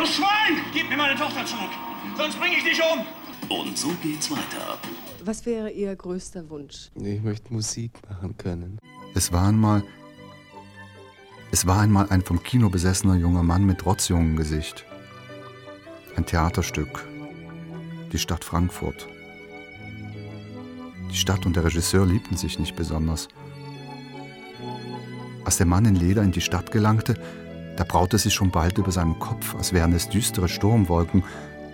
Du Schwein! Gib mir meine Tochter zurück, sonst bringe ich dich um! Und so geht's weiter. Was wäre Ihr größter Wunsch? Ich möchte Musik machen können. Es war einmal. Es war einmal ein vom Kino besessener junger Mann mit Rotzjungengesicht. Ein Theaterstück. Die Stadt Frankfurt. Die Stadt und der Regisseur liebten sich nicht besonders. Als der Mann in Leder in die Stadt gelangte, da braute sich schon bald über seinem Kopf, als wären es düstere Sturmwolken,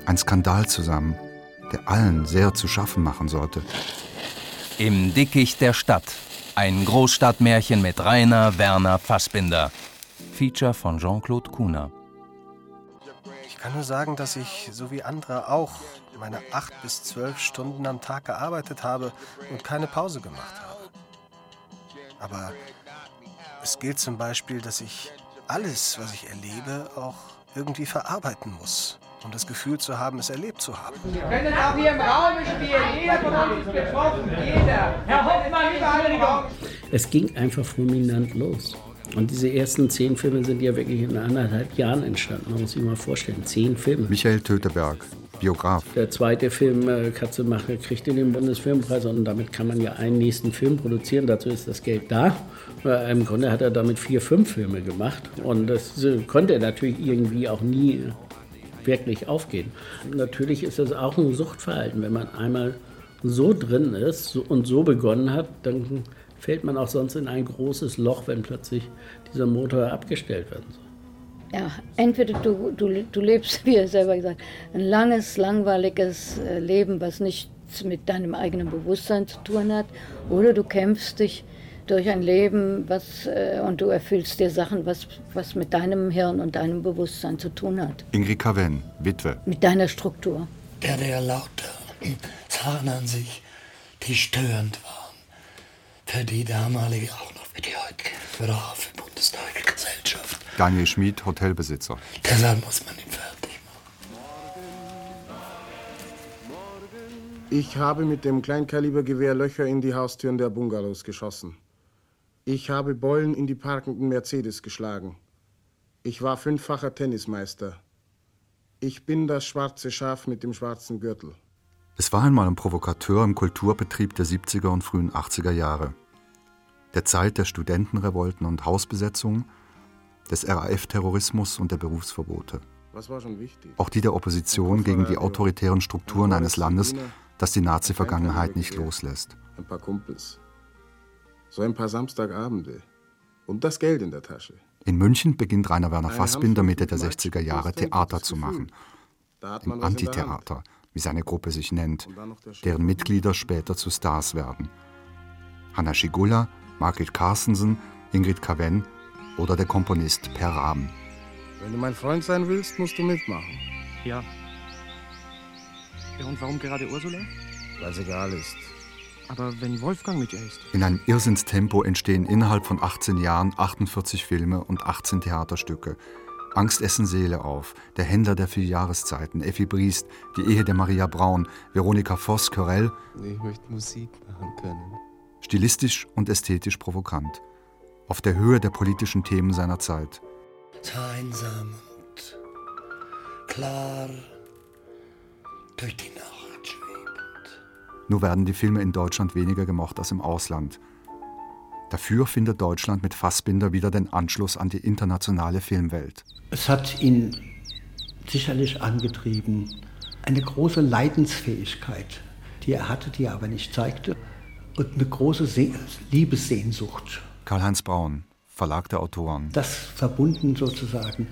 ein Skandal zusammen, der allen sehr zu schaffen machen sollte. Im Dickicht der Stadt. Ein Großstadtmärchen mit Rainer Werner Fassbinder. Feature von Jean-Claude Kuhner. Ich kann nur sagen, dass ich, so wie andere auch, meine acht bis zwölf Stunden am Tag gearbeitet habe und keine Pause gemacht habe. Aber es gilt zum Beispiel, dass ich alles, was ich erlebe, auch irgendwie verarbeiten muss, um das Gefühl zu haben, es erlebt zu haben. Wir können auch hier im Raum spielen. Jeder von uns ist betroffen. Jeder. Herr Hoffmann, überall Es ging einfach fulminant los. Und diese ersten zehn Filme sind ja wirklich in anderthalb Jahren entstanden. Man muss sich mal vorstellen, zehn Filme. Michael Töteberg, Biograf. Der zweite Film, äh, kriegt den Bundesfilmpreis und damit kann man ja einen nächsten Film produzieren. Dazu ist das Geld da. Äh, Im Grunde hat er damit vier, fünf Filme gemacht. Und das äh, konnte er natürlich irgendwie auch nie wirklich aufgehen. Natürlich ist das auch ein Suchtverhalten. Wenn man einmal so drin ist und so begonnen hat, dann fällt man auch sonst in ein großes Loch, wenn plötzlich dieser Motor abgestellt werden soll. Ja, entweder du, du, du lebst, wie er selber gesagt ein langes, langweiliges äh, Leben, was nichts mit deinem eigenen Bewusstsein zu tun hat, oder du kämpfst dich durch ein Leben was, äh, und du erfüllst dir Sachen, was, was mit deinem Hirn und deinem Bewusstsein zu tun hat. Ingrid Caven, Witwe. Mit deiner Struktur. Der, der lauter Sachen an sich, die störend waren. Für die damalige, auch noch für die heutige brave bundesdeutsche Gesellschaft. Daniel Schmid, Hotelbesitzer. Deshalb muss man ihn fertig Ich habe mit dem Kleinkalibergewehr Löcher in die Haustüren der Bungalows geschossen. Ich habe Beulen in die parkenden Mercedes geschlagen. Ich war fünffacher Tennismeister. Ich bin das schwarze Schaf mit dem schwarzen Gürtel. Es war einmal ein Provokateur im Kulturbetrieb der 70er und frühen 80er Jahre. Der Zeit der Studentenrevolten und Hausbesetzungen, des RAF-Terrorismus und der Berufsverbote. Auch die der Opposition gegen die autoritären Strukturen eines Landes, das die Nazi-Vergangenheit nicht loslässt. Ein paar Kumpels. So ein paar Samstagabende. Und das Geld in der Tasche. In München beginnt Rainer Werner Fassbinder Mitte der 60er Jahre Theater zu machen. Im Antitheater, wie seine Gruppe sich nennt, deren Mitglieder später zu Stars werden. Hanna Schigula, Margit Carstensen, Ingrid Caven oder der Komponist Per Rahm. Wenn du mein Freund sein willst, musst du mitmachen. Ja. Ja, und warum gerade Ursula? Weil es egal ist. Aber wenn Wolfgang mit ihr ist. In einem Irrsinnstempo entstehen innerhalb von 18 Jahren 48 Filme und 18 Theaterstücke. Angst essen Seele auf, Der Händler der vier Jahreszeiten, Effi Briest, Die Ehe der Maria Braun, Veronika Voss, Körell. Ich möchte Musik machen können. Stilistisch und ästhetisch provokant. Auf der Höhe der politischen Themen seiner Zeit. Einsam und klar durch die Nacht. Nur werden die Filme in Deutschland weniger gemocht als im Ausland. Dafür findet Deutschland mit Fassbinder wieder den Anschluss an die internationale Filmwelt. Es hat ihn sicherlich angetrieben, eine große Leidensfähigkeit, die er hatte, die er aber nicht zeigte, und eine große Se Liebessehnsucht. Karl-Heinz Braun, Verlag der Autoren. Das verbunden sozusagen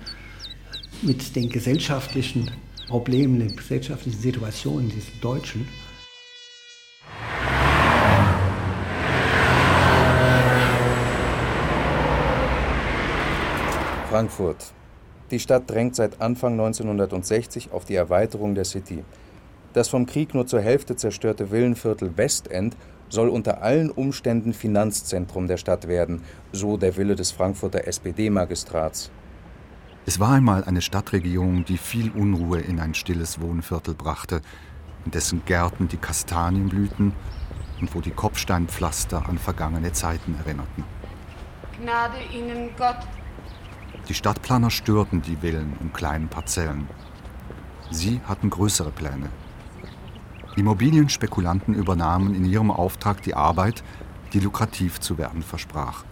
mit den gesellschaftlichen Problemen, den gesellschaftlichen Situationen dieses Deutschen. Frankfurt. Die Stadt drängt seit Anfang 1960 auf die Erweiterung der City. Das vom Krieg nur zur Hälfte zerstörte Villenviertel Westend soll unter allen Umständen Finanzzentrum der Stadt werden, so der Wille des Frankfurter SPD-Magistrats. Es war einmal eine Stadtregierung, die viel Unruhe in ein stilles Wohnviertel brachte, in dessen Gärten die Kastanien blühten und wo die Kopfsteinpflaster an vergangene Zeiten erinnerten. Gnade Ihnen Gott, Die Stadtplaner störten die Villen in kleinen Parzellen. Sie hatten größere Pläne. Immobilienspekulanten übernahmen in ihrem Auftrag die Arbeit, die lukrativ zu werden versprach.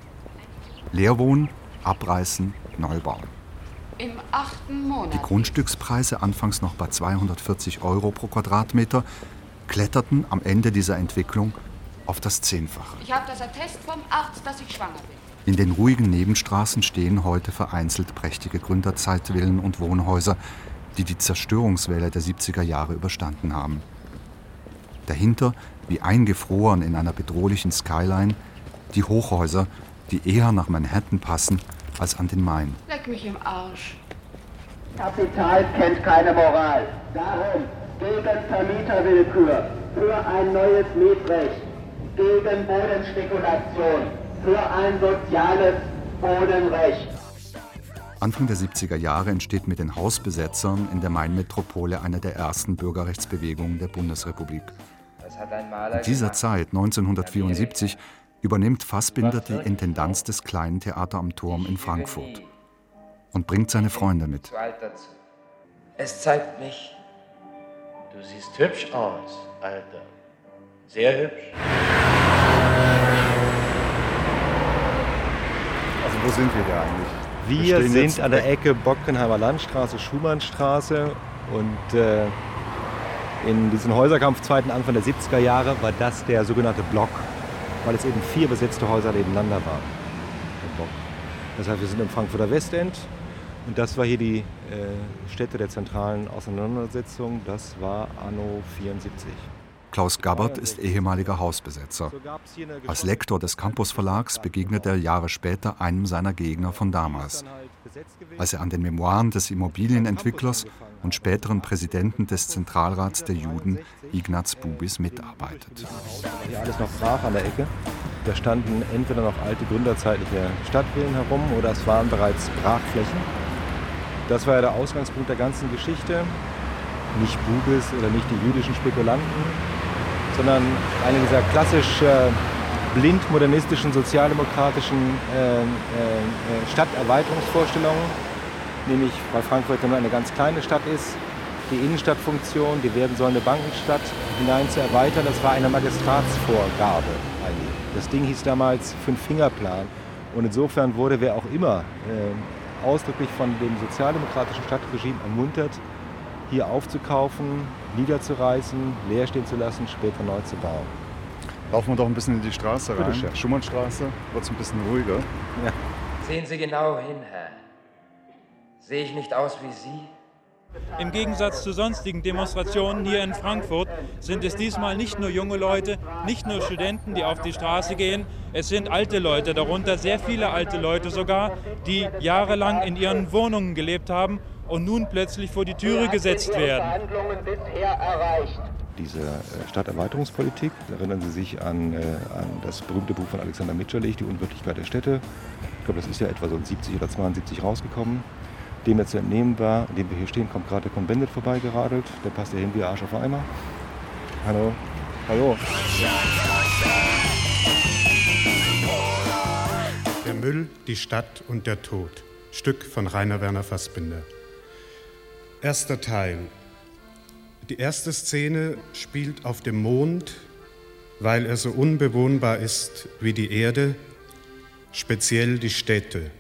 Leerwohnen, abreißen, neu bauen. Im achten Monat. Die Grundstückspreise, anfangs noch bei 240 Euro pro Quadratmeter, kletterten am Ende dieser Entwicklung auf das Zehnfache. Ich habe das Attest vom Arzt, dass ich schwanger bin. In den ruhigen Nebenstraßen stehen heute vereinzelt prächtige Gründerzeitvillen und Wohnhäuser, die die Zerstörungswelle der 70er Jahre überstanden haben. Dahinter, wie eingefroren in einer bedrohlichen Skyline, die Hochhäuser, die eher nach Manhattan passen als an den Main. Leck mich im Arsch. Kapital kennt keine Moral. Darum gegen Vermieterwillkür, für ein neues Mietrecht, gegen Bodenspekulation, für ein soziales Bodenrecht. Anfang der 70er Jahre entsteht mit den Hausbesetzern in der Mainmetropole eine der ersten Bürgerrechtsbewegungen der Bundesrepublik. In dieser Zeit, 1974, übernimmt Fassbinder die Intendanz des kleinen Theater am Turm in Frankfurt und bringt seine Freunde mit. Es zeigt mich, du siehst hübsch aus, Alter. Sehr hübsch. Also wo sind wir hier eigentlich? Wir, wir sind an der Ecke Bockenheimer Landstraße, Schumannstraße und äh, in diesem Häuserkampf zweiten Anfang der 70er Jahre war das der sogenannte Block, weil es eben vier besetzte Häuser nebeneinander waren. Das heißt, wir sind im Frankfurter Westend und das war hier die äh, Stätte der zentralen Auseinandersetzung. Das war Anno 74. Klaus Gabbert ist ehemaliger Hausbesetzer. Als Lektor des Campus Verlags begegnet er Jahre später einem seiner Gegner von damals. Als er an den Memoiren des Immobilienentwicklers und späteren Präsidenten des Zentralrats der Juden, Ignaz Bubis, mitarbeitet. Hier alles noch brach an der Ecke. Da standen entweder noch alte gründerzeitliche Stadtvillen herum oder es waren bereits Brachflächen. Das war ja der Ausgangspunkt der ganzen Geschichte. Nicht Bubis oder nicht die jüdischen Spekulanten, sondern eine dieser klassisch äh, blind modernistischen, sozialdemokratischen äh, äh, Stadterweiterungsvorstellungen, nämlich weil Frankfurt nur eine ganz kleine Stadt ist, die Innenstadtfunktion, die werden sollende Bankenstadt hinein zu erweitern, das war eine Magistratsvorgabe eigentlich. Das Ding hieß damals Fünf-Finger-Plan. Und insofern wurde wer auch immer äh, ausdrücklich von dem sozialdemokratischen Stadtregime ermuntert, hier aufzukaufen, niederzureißen, leer stehen zu lassen, später neu zu bauen. Laufen wir doch ein bisschen in die Straße rein. Bitte, Schumannstraße, wird es ein bisschen ruhiger. Ja. Sehen Sie genau hin, Herr. Sehe ich nicht aus wie Sie? Im Gegensatz zu sonstigen Demonstrationen hier in Frankfurt sind es diesmal nicht nur junge Leute, nicht nur Studenten, die auf die Straße gehen, es sind alte Leute, darunter sehr viele alte Leute sogar, die jahrelang in ihren Wohnungen gelebt haben und nun plötzlich vor die Türe gesetzt werden. Diese äh, Stadterweiterungspolitik, erinnern Sie sich an, äh, an das berühmte Buch von Alexander Mitscherlich, Die Unwirklichkeit der Städte. Ich glaube, das ist ja etwa so in 70 oder 72 rausgekommen. Dem jetzt zu entnehmen war, in dem wir hier stehen, kommt gerade der Convendit vorbeigeradelt. Der passt ja hin wie Arsch auf Eimer. Hallo. Hallo. Der Müll, die Stadt und der Tod. Stück von Rainer Werner Fassbinder. Erster Teil. Die erste Szene spielt auf dem Mond, weil er so unbewohnbar ist wie die Erde, speziell die Städte.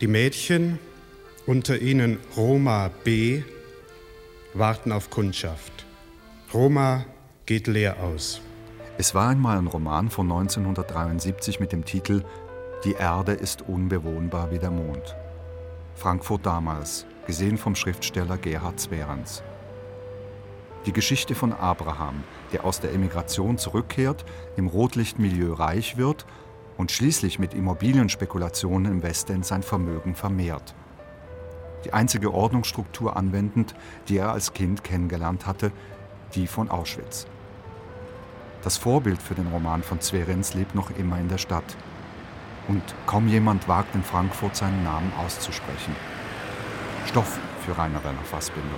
Die Mädchen, unter ihnen Roma B., warten auf Kundschaft. Roma geht leer aus. Es war einmal ein Roman von 1973 mit dem Titel Die Erde ist unbewohnbar wie der Mond. Frankfurt damals, gesehen vom Schriftsteller Gerhard Zwerans. Die Geschichte von Abraham, der aus der Emigration zurückkehrt, im Rotlichtmilieu reich wird und schließlich mit Immobilienspekulationen im Westend sein Vermögen vermehrt. Die einzige Ordnungsstruktur anwendend, die er als Kind kennengelernt hatte, die von Auschwitz. Das Vorbild für den Roman von Zwerens lebt noch immer in der Stadt. Und kaum jemand wagt in Frankfurt seinen Namen auszusprechen. Stoff für Rainer Werner Fassbinder.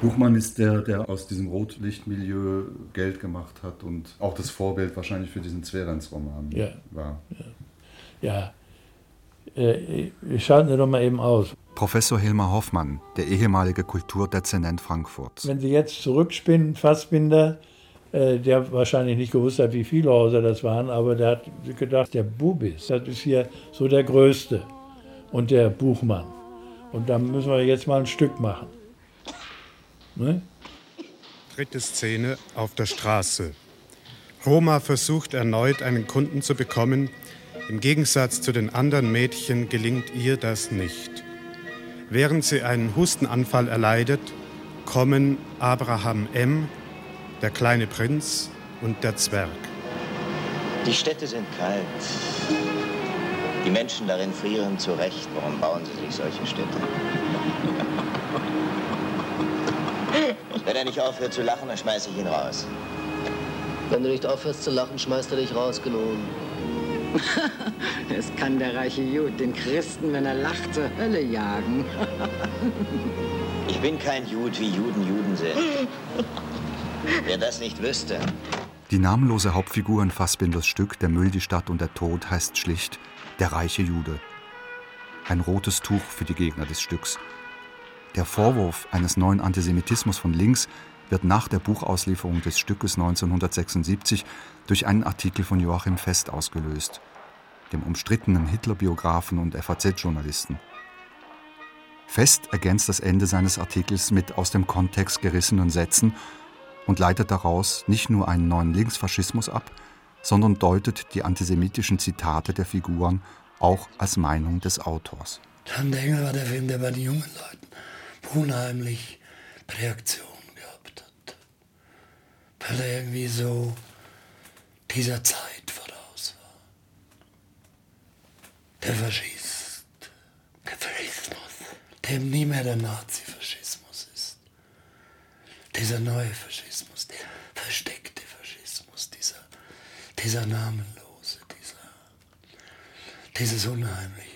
Buchmann ist der, der aus diesem Rotlichtmilieu Geld gemacht hat und auch das Vorbild wahrscheinlich für diesen Zwerens-Roman ja. war. Ja. ja. Äh, ich schalte doch mal eben aus. Professor Hilmar Hoffmann, der ehemalige Kulturdezernent Frankfurts. Wenn Sie jetzt zurückspinnen, Fassbinder, äh, der wahrscheinlich nicht gewusst hat, wie viele Häuser das waren, aber der hat gedacht, der Bubis, das ist hier so der Größte und der Buchmann. Und da müssen wir jetzt mal ein Stück machen. Ne? Dritte Szene auf der Straße. Roma versucht erneut einen Kunden zu bekommen. Im Gegensatz zu den anderen Mädchen gelingt ihr das nicht. Während sie einen Hustenanfall erleidet, kommen Abraham M., der kleine Prinz und der Zwerg. Die Städte sind kalt. Die Menschen darin frieren zurecht. Warum bauen sie sich solche Städte? Wenn er nicht aufhört zu lachen, dann schmeiße ich ihn raus. Wenn du nicht aufhörst zu lachen, schmeißt er dich raus, Gnon. es kann der reiche Jud den Christen, wenn er lacht, zur Hölle jagen. ich bin kein Jud, wie Juden Juden sind. Wer das nicht wüsste. Die namenlose Hauptfigur in Fassbinders Stück Der Müll, die Stadt und der Tod heißt schlicht Der reiche Jude. Ein rotes Tuch für die Gegner des Stücks. Der Vorwurf eines neuen Antisemitismus von links wird nach der Buchauslieferung des Stückes 1976 durch einen Artikel von Joachim Fest ausgelöst, dem umstrittenen Hitler-Biografen und FAZ-Journalisten. Fest ergänzt das Ende seines Artikels mit aus dem Kontext gerissenen Sätzen und leitet daraus nicht nur einen neuen Linksfaschismus ab, sondern deutet die antisemitischen Zitate der Figuren auch als Meinung des Autors. Tante Engel war der Film, der bei den jungen Leuten unheimlich Reaktion gehabt hat. Weil er irgendwie so dieser Zeit voraus war. Der Faschist, der Faschismus, der nie mehr der Nazifaschismus ist. Dieser neue Faschismus, der versteckte Faschismus, dieser, dieser namenlose, dieser, dieses Unheimliche.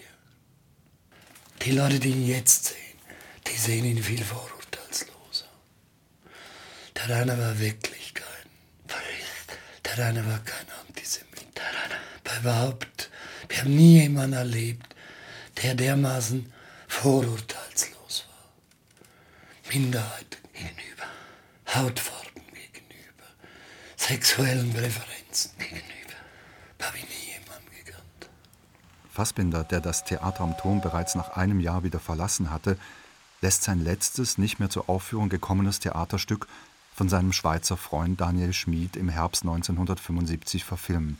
Die Leute, die ihn jetzt sehen, die sehen ihn viel vorurteilsloser. Der Rainer war wirklich kein Faschist. Der Rainer war kein Antisemit. Der war überhaupt, wir haben nie jemanden erlebt, der dermaßen vorurteilslos war. Minderheiten gegenüber, Hautfarben gegenüber, sexuellen Präferenzen gegenüber. Habe ich nie jemanden gekannt. Fassbinder, der das Theater am Turm bereits nach einem Jahr wieder verlassen hatte, lässt sein letztes, nicht mehr zur Aufführung gekommenes Theaterstück von seinem Schweizer Freund Daniel Schmid im Herbst 1975 verfilmen.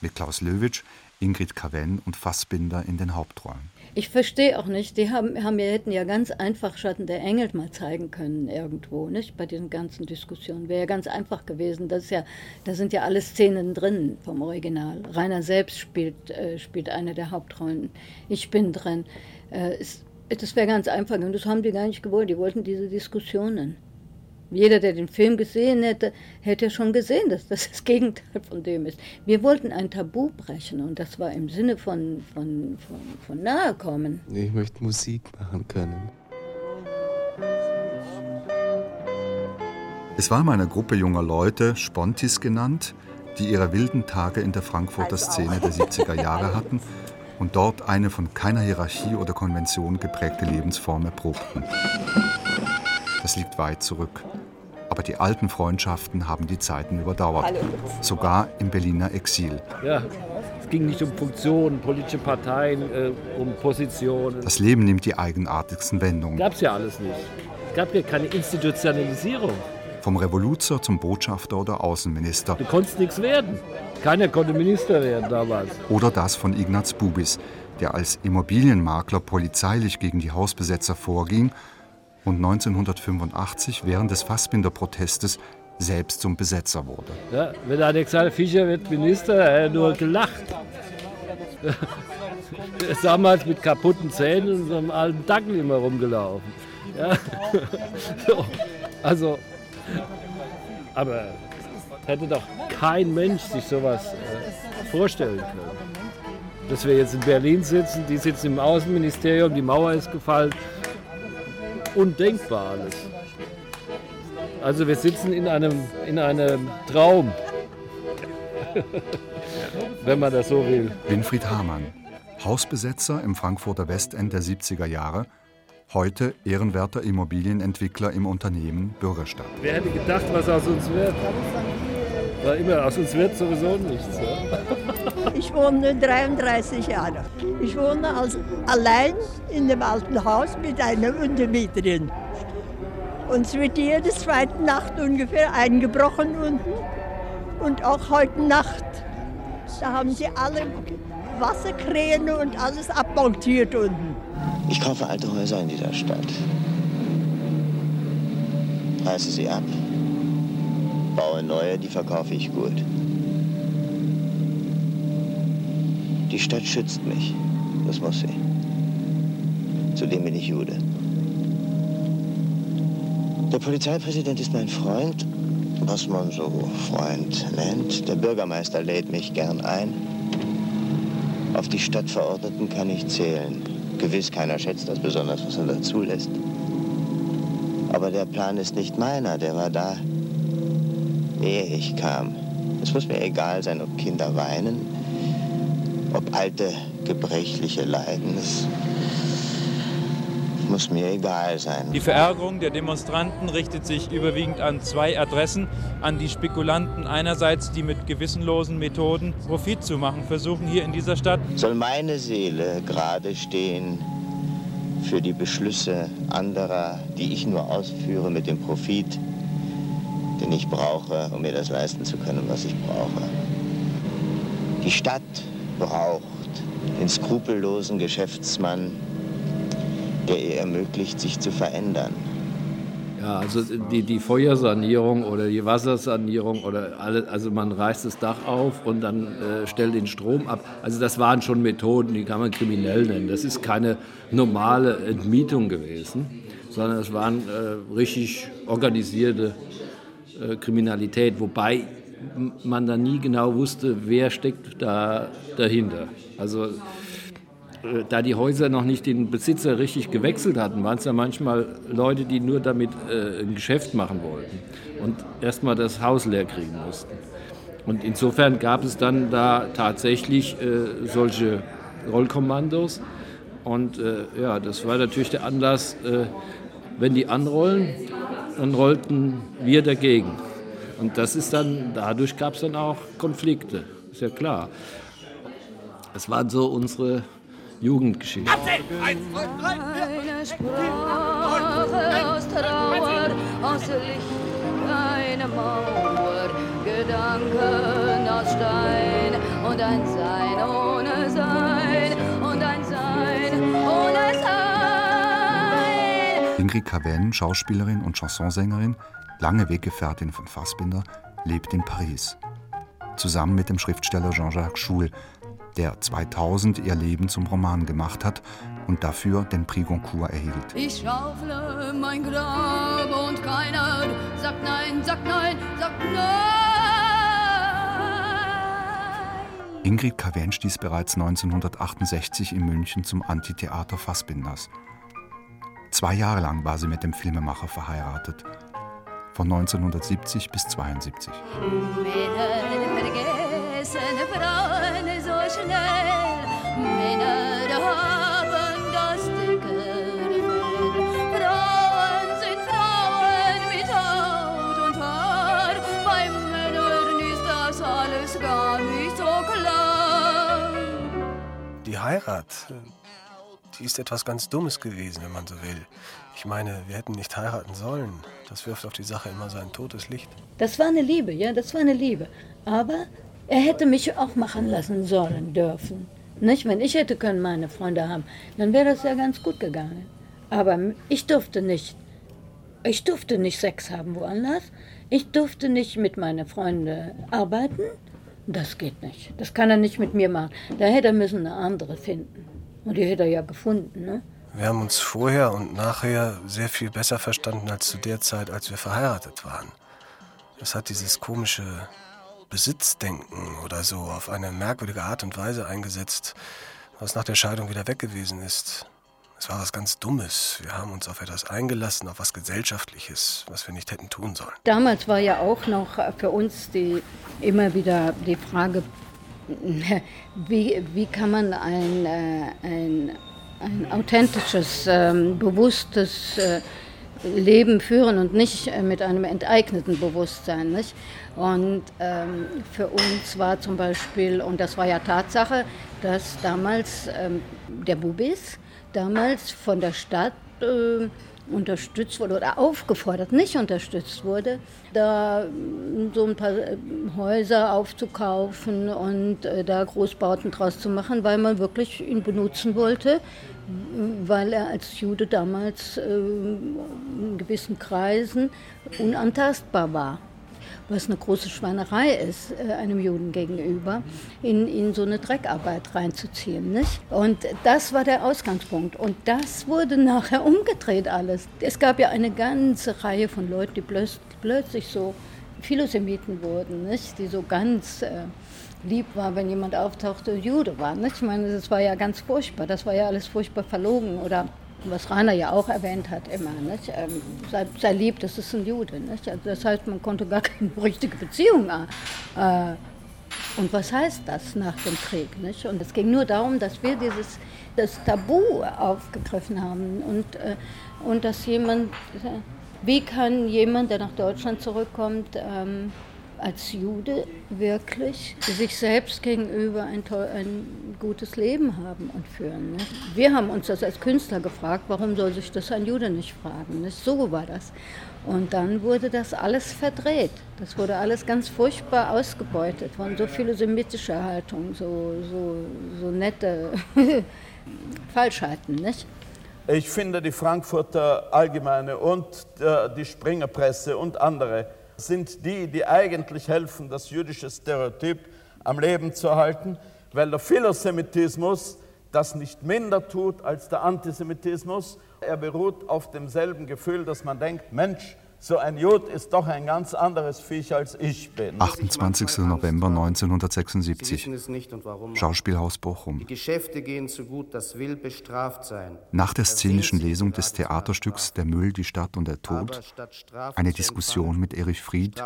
Mit Klaus Löwitsch, Ingrid Cavell und Fassbinder in den Hauptrollen. Ich verstehe auch nicht, die haben, haben hätten ja ganz einfach Schatten der Engel mal zeigen können irgendwo, nicht? Bei diesen ganzen Diskussionen. Wäre ja ganz einfach gewesen. Das ist ja, da sind ja alle Szenen drin vom Original. Rainer selbst spielt, äh, spielt eine der Hauptrollen. Ich bin drin. Äh, es, das wäre ganz einfach und das haben die gar nicht gewollt. Die wollten diese Diskussionen. Jeder, der den Film gesehen hätte, hätte schon gesehen, dass das das Gegenteil von dem ist. Wir wollten ein Tabu brechen und das war im Sinne von, von, von, von nahe kommen. Ich möchte Musik machen können. Es war mal eine Gruppe junger Leute, Spontis genannt, die ihre wilden Tage in der Frankfurter Szene der 70er Jahre hatten und dort eine von keiner Hierarchie oder Konvention geprägte Lebensform erprobten. Das liegt weit zurück. Aber die alten Freundschaften haben die Zeiten überdauert. Sogar im Berliner Exil. Ja, es ging nicht um Funktionen, politische Parteien, äh, um Positionen. Das Leben nimmt die eigenartigsten Wendungen. Gab es ja alles nicht. Es gab ja keine Institutionalisierung. Vom Revoluzer zum Botschafter oder Außenminister. Du konntest nichts werden. Keiner konnte Minister werden damals. Oder das von Ignaz Bubis, der als Immobilienmakler polizeilich gegen die Hausbesetzer vorging und 1985 während des Fassbinder-Protestes selbst zum Besetzer wurde. Ja, wenn Alexander Fischer wird Minister, er hat nur gelacht. Er ist damals mit kaputten Zähnen und so einem alten Dackel immer rumgelaufen. Ja. So. Also, aber hätte doch kein Mensch sich sowas äh, vorstellen können. Dass wir jetzt in Berlin sitzen, die sitzen im Außenministerium, die Mauer ist gefallen. Undenkbar alles. Also wir sitzen in einem, in einem Traum, wenn man das so will. Winfried Hamann, Hausbesetzer im Frankfurter Westend der 70er Jahre, heute ehrenwerter Immobilienentwickler im Unternehmen Bürgerstadt. Wer hätte gedacht, was aus uns wird? War immer, aus uns wird sowieso nichts. Ja? Ich wohne 33 Jahre. Ich wohne als allein in dem alten Haus mit einer Untermieterin. Uns wird jede zweite Nacht ungefähr eingebrochen unten. Und auch heute Nacht. Da haben sie alle Wasserkräne und alles abmontiert unten. Ich kaufe alte Häuser in dieser Stadt. Reiße sie ab. Baue neue, die verkaufe ich gut. Die Stadt schützt mich. Das muss sie. Zudem bin ich Jude. Der Polizeipräsident ist mein Freund, was man so Freund nennt. Der Bürgermeister lädt mich gern ein. Auf die Stadtverordneten kann ich zählen. Gewiss, keiner schätzt das besonders, was er dazu lässt. Aber der Plan ist nicht meiner, der war da, ehe ich kam. Es muss mir egal sein, ob Kinder weinen, ob alte, gebrechliche leiden. Es muss mir egal sein. Die Verärgerung der Demonstranten richtet sich überwiegend an zwei Adressen. An die Spekulanten einerseits, die mit gewissenlosen Methoden Profit zu machen versuchen hier in dieser Stadt. Soll meine Seele gerade stehen für die Beschlüsse anderer, die ich nur ausführe mit dem Profit, den ich brauche, um mir das leisten zu können, was ich brauche. Die Stadt braucht den skrupellosen Geschäftsmann, der ihr ermöglicht, sich zu verändern. Ja, also die, die Feuersanierung oder die Wassersanierung oder alles, also man reißt das Dach auf und dann äh, stellt den Strom ab. Also das waren schon Methoden, die kann man kriminell nennen. Das ist keine normale Entmietung gewesen, sondern es waren äh, richtig organisierte Kriminalität, wobei man da nie genau wusste, wer steckt da dahinter. Also äh, da die Häuser noch nicht den Besitzer richtig gewechselt hatten, waren es ja manchmal Leute, die nur damit äh, ein Geschäft machen wollten und erstmal das Haus leer kriegen mussten. Und insofern gab es dann da tatsächlich äh, solche Rollkommandos. Und äh, ja, das war natürlich der Anlass, äh, wenn die anrollen, dann rollten wir dagegen. Und das ist dann, dadurch gab es dann auch Konflikte, ist ja klar. Das waren so unsere Jugendgeschichte. Eine Sprache aus Trauer, aus Licht, eine Mauer, Gedanken aus Stein und ein Sein ohne Sein und ein Sein ohne Sein. Ingrid Cavenne, Schauspielerin und Chansonsängerin, lange Weggefährtin von Fassbinder, lebt in Paris. Zusammen mit dem Schriftsteller Jean-Jacques Schul, der 2000 ihr Leben zum Roman gemacht hat und dafür den Prix Goncourt erhielt. Ich schaufle mein Grab und keiner sagt nein, sagt nein, sagt nein. Ingrid Cavenne stieß bereits 1968 in München zum Antitheater Fassbinders. Zwei Jahre lang war sie mit dem Filmemacher verheiratet. Von 1970 bis 1972. Männer vergessen Frauen so schnell. Männer haben das dickere Fell. Frauen sind Frauen mit Haut und Haar. Bei Männern ist das alles gar nicht so klar. Die Heirat, die ist etwas ganz Dummes gewesen, wenn man so will. Ich meine, wir hätten nicht heiraten sollen. Das wirft auf die Sache immer so ein totes Licht. Das war eine Liebe, ja, das war eine Liebe. Aber er hätte mich auch machen lassen sollen, dürfen. Nicht, wenn ich hätte können meine Freunde haben, dann wäre das ja ganz gut gegangen. Aber ich durfte nicht. Ich durfte nicht Sex haben woanders. Ich durfte nicht mit meinen Freunden arbeiten. Das geht nicht. Das kann er nicht mit mir machen. Da hätte er müssen eine andere finden. Und die hätte er ja gefunden, ne? Wir haben uns vorher und nachher sehr viel besser verstanden als zu der Zeit, als wir verheiratet waren. Es hat dieses komische Besitzdenken oder so auf eine merkwürdige Art und Weise eingesetzt, was nach der Scheidung wieder weg gewesen ist. Es war was ganz Dummes. Wir haben uns auf etwas eingelassen, auf was Gesellschaftliches, was wir nicht hätten tun sollen. Damals war ja auch noch für uns die, immer wieder die Frage, wie, wie kann man ein, äh, ein, ein authentisches, ähm, bewusstes äh, Leben führen und nicht äh, mit einem enteigneten Bewusstsein. Nicht? Und ähm, für uns war zum Beispiel, und das war ja Tatsache, dass damals ähm, der Bubis damals von der Stadt unterstützt wurde oder aufgefordert, nicht unterstützt wurde, da so ein paar äh, Häuser aufzukaufen und äh, da Großbauten draus zu machen, weil man wirklich ihn benutzen wollte, weil er als Jude damals äh, in gewissen Kreisen unantastbar war was eine große Schweinerei ist, äh, einem Juden gegenüber, in, in so eine Dreckarbeit reinzuziehen. Nicht? Und das war der Ausgangspunkt. Und das wurde nachher umgedreht alles. Es gab ja eine ganze Reihe von Leuten, die plötzlich so Philosemiten wurden, nicht? die so ganz äh, lieb war, wenn jemand auftauchte, Jude war. Nicht? Ich meine, das war ja ganz furchtbar. Das war ja alles furchtbar verlogen oder was Rainer ja auch erwähnt hat immer, nicht? Ähm, sei, sei, lieb, das ist ein Jude. Nicht? Also das heißt, man konnte gar keine richtige Beziehung äh, und was heißt das nach dem Krieg? Nicht? Und es ging nur darum, dass wir dieses das Tabu aufgegriffen haben und, äh, und dass jemand, wie kann jemand, der nach Deutschland zurückkommt, ähm, als Jude wirklich sich selbst gegenüber ein, ein gutes Leben haben und führen. Ne? Wir haben uns das als Künstler gefragt, warum soll sich das ein Jude nicht fragen? Ne? So war das. Und dann wurde das alles verdreht. Das wurde alles ganz furchtbar ausgebeutet von so viele Haltungen, so, so, so nette Falschheiten. Nicht? Ich finde, die Frankfurter Allgemeine und äh, die Springerpresse und andere sind die, die eigentlich helfen, das jüdische Stereotyp am Leben zu erhalten, weil der Philosemitismus das nicht minder tut als der Antisemitismus. Er beruht auf demselben Gefühl, dass man denkt, Mensch, so ein Jud ist doch ein ganz anderes Viech als ich bin. 28. November 1976. Schauspielhaus Bochum. Die Geschäfte gehen zu gut, das will bestraft sein. Nach der szenischen Lesung des Theaterstücks Der Müll, die Stadt und der Tod eine Diskussion mit Erich Fried,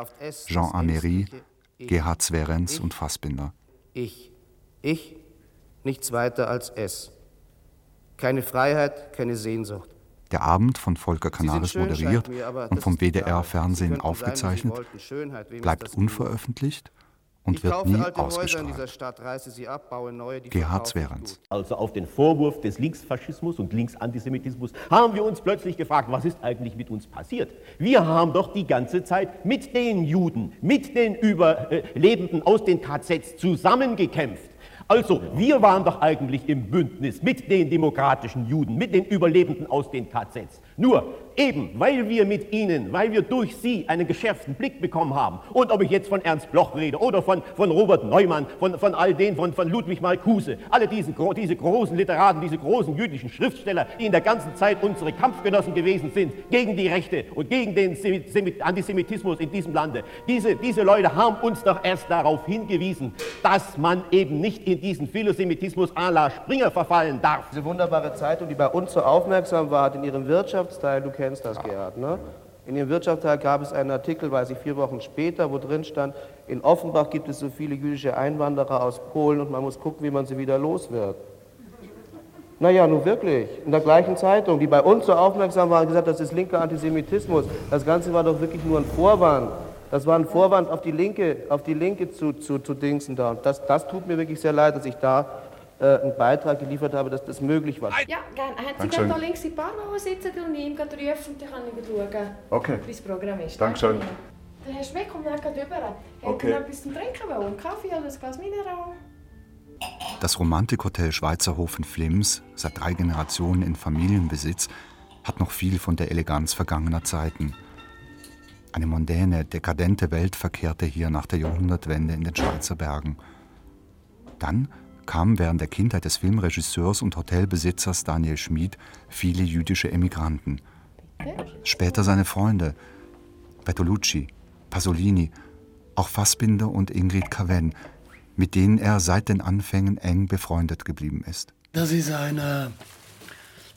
Jean Amery, Gerhard Zwerenz und Fassbinder. Ich, ich, nichts weiter als es. Keine Freiheit, keine Sehnsucht. Der Abend von Volker Canaris moderiert und vom WDR-Fernsehen aufgezeichnet, bleibt unveröffentlicht und wird nie ausgestrahlt. Gerhard Zwerens. Also auf den Vorwurf des Linksfaschismus und Linksantisemitismus haben wir uns plötzlich gefragt, was ist eigentlich mit uns passiert? Wir haben doch die ganze Zeit mit den Juden, mit den Überlebenden aus den KZs zusammengekämpft. Also, wir waren doch eigentlich im Bündnis mit den demokratischen Juden, mit den Überlebenden aus den KZs. Nur eben, weil wir mit ihnen, weil wir durch sie einen geschärften Blick bekommen haben. Und ob ich jetzt von Ernst Bloch rede oder von, von Robert Neumann, von, von all denen, von, von Ludwig Marcuse, alle diese, diese großen Literaten, diese großen jüdischen Schriftsteller, die in der ganzen Zeit unsere Kampfgenossen gewesen sind gegen die Rechte und gegen den Antisemitismus in diesem Lande. Diese, diese Leute haben uns doch erst darauf hingewiesen, dass man eben nicht in diesen Philosemitismus à la Springer verfallen darf. Diese wunderbare Zeitung, die bei uns so aufmerksam war, hat in ihrem Wirtschaftsteil, du kennst das, Gerhard, ne? In dem Wirtschaftsteil gab es einen Artikel, weiß ich, vier Wochen später, wo drin stand, in Offenbach gibt es so viele jüdische Einwanderer aus Polen und man muss gucken, wie man sie wieder los wird. Naja, nun wirklich, in der gleichen Zeitung, die bei uns so aufmerksam waren, gesagt, das ist linker Antisemitismus. Das Ganze war doch wirklich nur ein Vorwand. Das war ein Vorwand, auf die Linke, auf die Linke zu, zu, zu dingsen da. Und das, das tut mir wirklich sehr leid, dass ich da einen Beitrag geliefert habe, dass das möglich war. Ja, gerne. Haben Sie da links im Bahnhof sitzen und ihm rufen, dann kann ich schauen, okay. wie das Programm ist. Dankeschön. Der Herr Schmeck kommt gerade rüber. Okay. Hat noch etwas zum Trinken wollen? Einen Kaffee oder ein Glas Mineral? Das Romantikhotel Schweizerhof in Flims, seit drei Generationen in Familienbesitz, hat noch viel von der Eleganz vergangener Zeiten. Eine mondäne, dekadente Welt verkehrte hier nach der Jahrhundertwende in den Schweizer Bergen. Dann kamen während der Kindheit des Filmregisseurs und Hotelbesitzers Daniel Schmid viele jüdische Emigranten. Später seine Freunde Bertolucci, Pasolini, auch Fassbinder und Ingrid Caven, mit denen er seit den Anfängen eng befreundet geblieben ist. Das ist einer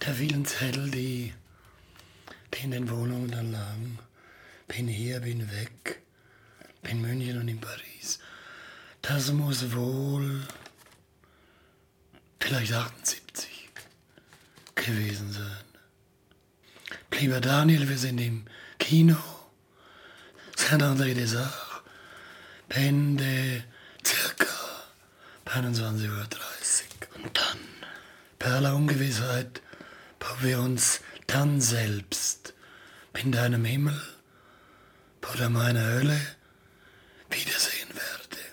der vielen Zettel, die, die in den Wohnungen dann lagen. Bin hier, bin weg, bin München und in Paris. Das muss wohl vielleicht 78 gewesen sein. Lieber Daniel, wir sind im Kino. Saint-André des Arts. Ende circa 21.30 Uhr. Und dann, Perla Ungewissheit, wo wir uns dann selbst in deinem Himmel oder meiner Hölle wiedersehen werde.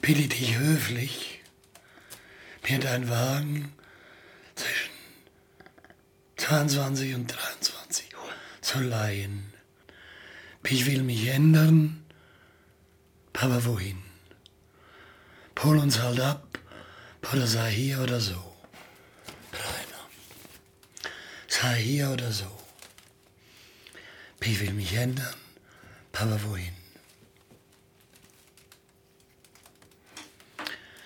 Bitte dich höflich, mir dein Wagen zwischen 22 und 23 Uhr zu leihen. Ich will mich ändern, aber wohin? Hol uns halt ab, oder sei hier oder so. Rainer, sei hier oder so. Ich will mich ändern, aber wohin?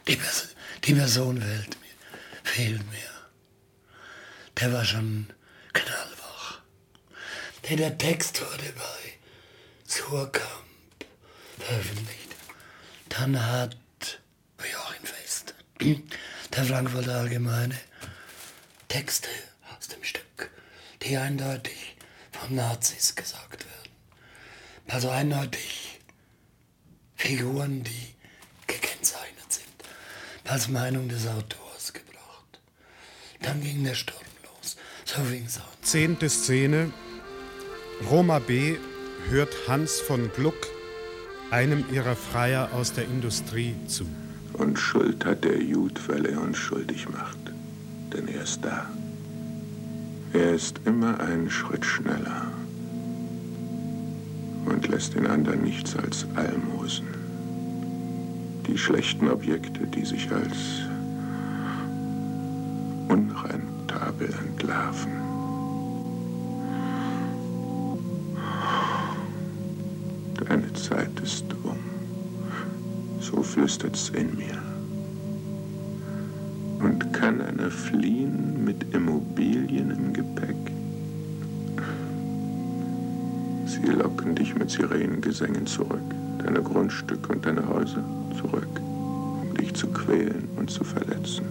Die, Pers die Person fehlt mir, fehlt mir. Der war schon knallwach. Der, der Text wurde bei Surkamp veröffentlicht. Dann hat Joachim Fest, der Frankfurter Allgemeine, Texte aus dem Stück, die eindeutig von Nazis gesagt werden. Also eindeutig Figuren, die als Meinung des Autors gebracht. Dann ging der Sturm los. So fing's an. Zehnte Szene. Roma B. hört Hans von Gluck, einem ihrer Freier aus der Industrie, zu. Und Schuld hat der Jud, weil er uns schuldig macht. Denn er ist da. Er ist immer einen Schritt schneller und lässt den anderen nichts als Almosen. Die schlechten Objekte, die sich als unrentabel entlarven. Deine Zeit ist um. So flüstert's in mir. Und kann einer fliehen mit Immobilien im Gepäck? Sie locken dich mit Sirenengesängen zurück, deine Grundstücke und deine Häuser zurück, um dich zu quälen und zu verletzen.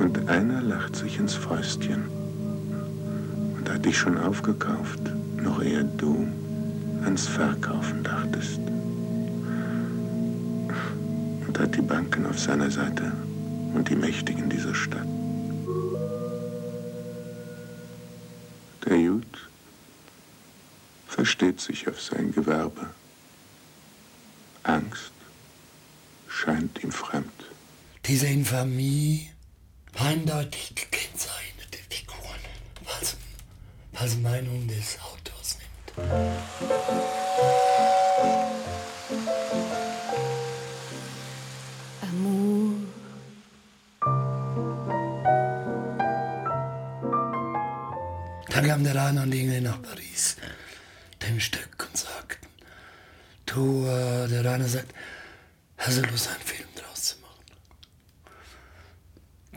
Und einer lacht sich ins Fäustchen und hat dich schon aufgekauft, noch ehe du ans Verkaufen dachtest. Und hat die Banken auf seiner Seite und die Mächtigen dieser Stadt. Versteht sich auf sein Gewerbe. Angst scheint ihm fremd. Diese Infamie eindeutig gekennzeichnete Figuren, was, was Meinung des Autors nimmt.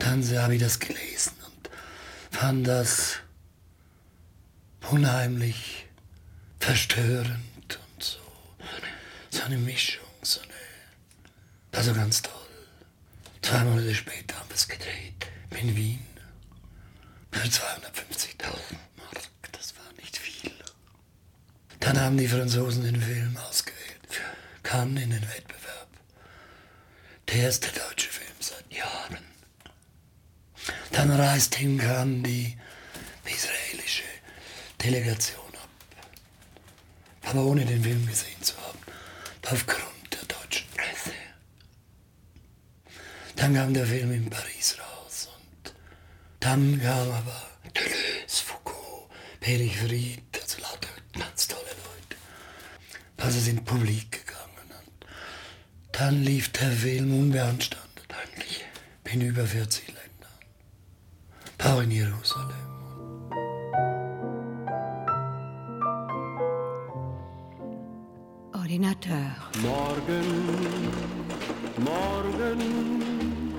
Dann habe ich das gelesen und fand das unheimlich verstörend und so. So eine Mischung, so eine. Also ganz toll. Zwei Monate später haben wir es gedreht in Wien. Für 250.000 Mark, das war nicht viel. Dann haben die Franzosen den Film ausgewählt für Cannes in den Wettbewerb. Der erste deutsche Film seit Jahren. Dann reist Cannes die israelische Delegation ab. Aber ohne den Film gesehen zu haben. Aufgrund der deutschen Presse. Dann kam der Film in Paris raus und dann kam aber Deleuze, Foucault, Peripherie, also lauter ganz tolle Leute. Also sind publik gegangen und dann lief der Film unbeanstandet eigentlich in über 40 Auch in Jerusalem. Ordinateur. Morgen, morgen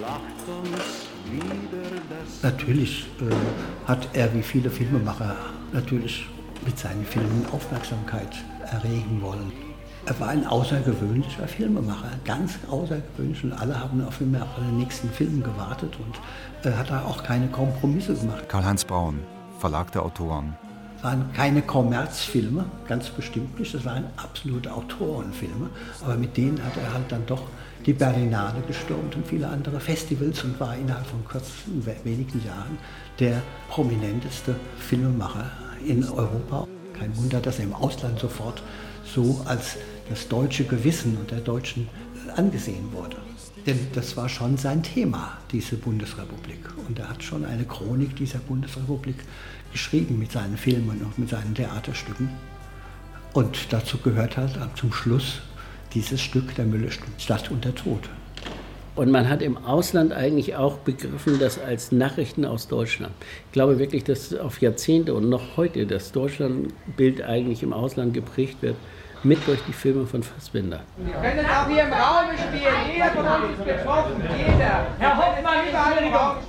lacht uns wieder das. Natürlich äh, hat er wie viele Filmemacher natürlich mit seinen Filmen Aufmerksamkeit erregen wollen. Er war ein außergewöhnlicher Filmemacher, ganz außergewöhnlich und alle haben auf ihn auf den nächsten Film gewartet und äh, hat da auch keine Kompromisse gemacht. Karl-Heinz Braun, Verlag der Autoren. Es waren keine Kommerzfilme, ganz bestimmt nicht, das waren absolute Autorenfilme, aber mit denen hat er halt dann doch die Berlinale gestürmt und viele andere Festivals und war innerhalb von kurzen, wenigen Jahren der prominenteste Filmemacher in Europa. Kein Wunder, dass er im Ausland sofort so als das deutsche Gewissen und der Deutschen angesehen wurde. Denn das war schon sein Thema, diese Bundesrepublik. Und er hat schon eine Chronik dieser Bundesrepublik geschrieben mit seinen Filmen und mit seinen Theaterstücken. Und dazu gehört halt zum Schluss dieses Stück der Mülle Stadt und der Tod. Und man hat im Ausland eigentlich auch begriffen, das als Nachrichten aus Deutschland. Ich glaube wirklich, dass auf Jahrzehnte und noch heute das Deutschlandbild eigentlich im Ausland geprägt wird, mit durch die Filme von Fassbinder. Wir können auch hier im Raum spielen. Jeder von uns ist betroffen. Jeder. Herr Hoffmann,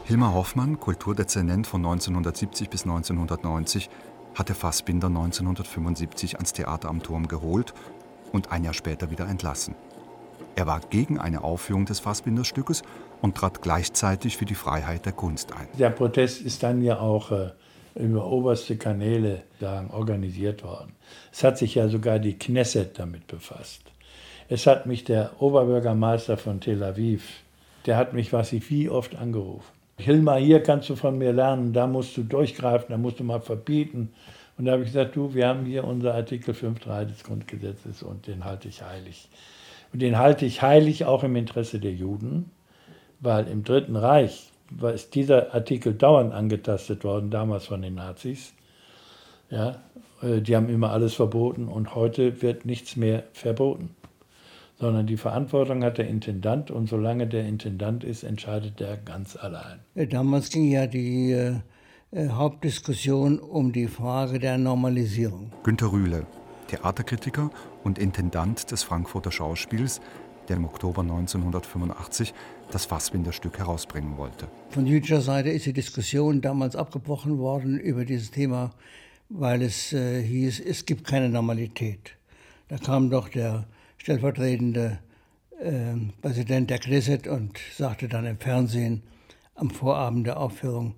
Hilmar Hoffmann, Kulturdezernent von 1970 bis 1990, hatte Fassbinder 1975 ans Theater am Turm geholt und ein Jahr später wieder entlassen. Er war gegen eine Aufführung des Fassbinder-Stückes und trat gleichzeitig für die Freiheit der Kunst ein. Der Protest ist dann ja auch äh, über oberste Kanäle sagen, organisiert worden. Es hat sich ja sogar die Knesset damit befasst. Es hat mich der Oberbürgermeister von Tel Aviv, der hat mich, was ich wie oft angerufen. Hilmar, hier kannst du von mir lernen, da musst du durchgreifen, da musst du mal verbieten. Und da habe ich gesagt, du, wir haben hier unser Artikel 5.3 des Grundgesetzes und den halte ich heilig. Und den halte ich heilig auch im Interesse der Juden, weil im Dritten Reich ist dieser Artikel dauernd angetastet worden, damals von den Nazis. Ja, äh, die haben immer alles verboten und heute wird nichts mehr verboten, sondern die Verantwortung hat der Intendant und solange der Intendant ist, entscheidet er ganz allein. Damals ging ja die äh, äh, Hauptdiskussion um die Frage der Normalisierung. Günter Rühle, Theaterkritiker und Intendant des Frankfurter Schauspiels, der im Oktober 1985 das Fassbinder-Stück herausbringen wollte. Von jüdischer Seite ist die Diskussion damals abgebrochen worden über dieses Thema, weil es äh, hieß, es gibt keine Normalität. Da kam doch der stellvertretende äh, Präsident der Knesset und sagte dann im Fernsehen am Vorabend der Aufführung,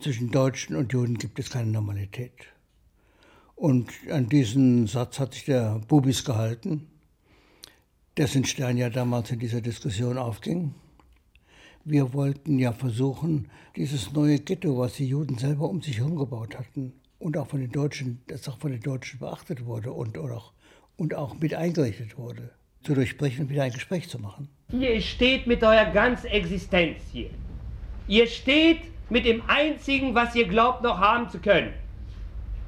zwischen Deutschen und Juden gibt es keine Normalität. Und an diesen Satz hat sich der Bubis gehalten, dessen Stern ja damals in dieser Diskussion aufging. Wir wollten ja versuchen, dieses neue Ghetto, was die Juden selber um sich herum gebaut hatten und auch von den Deutschen, das auch von den Deutschen beachtet wurde und, und, auch, und auch mit eingerichtet wurde, zu durchbrechen und wieder ein Gespräch zu machen. Ihr steht mit eurer ganzen Existenz hier. Ihr steht mit dem Einzigen, was ihr glaubt noch haben zu können